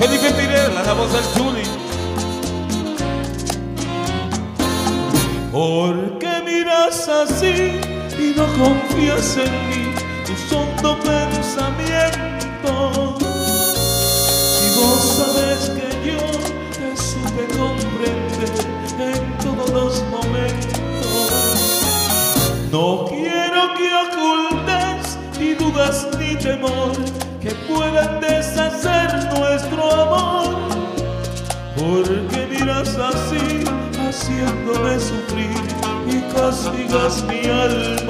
Felipe Tirela, la voz del Chuli. ¿Por qué miras así y no confías en mí? Tu hondo pensamiento. Si vos sabes que yo te supe comprender en todos los momentos. No quiero que ocultes ni dudas ni temor Así, haciéndome sufrir y castigas mi alma.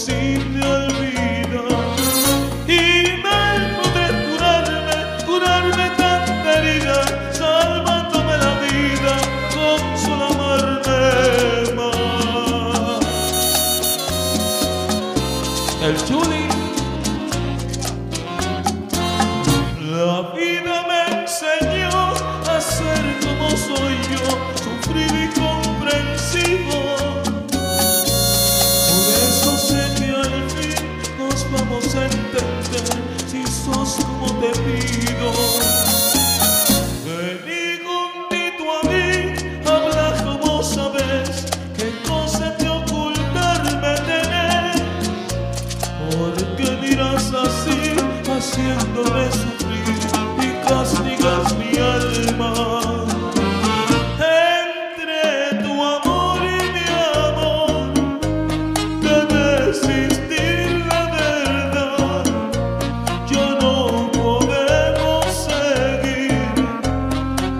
seen si sos como te pido. Vení juntito a mí, habla como sabes, qué cosa te ocultarme tenés. Porque miras así, haciéndome sufrir y castigas mi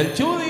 and Julie.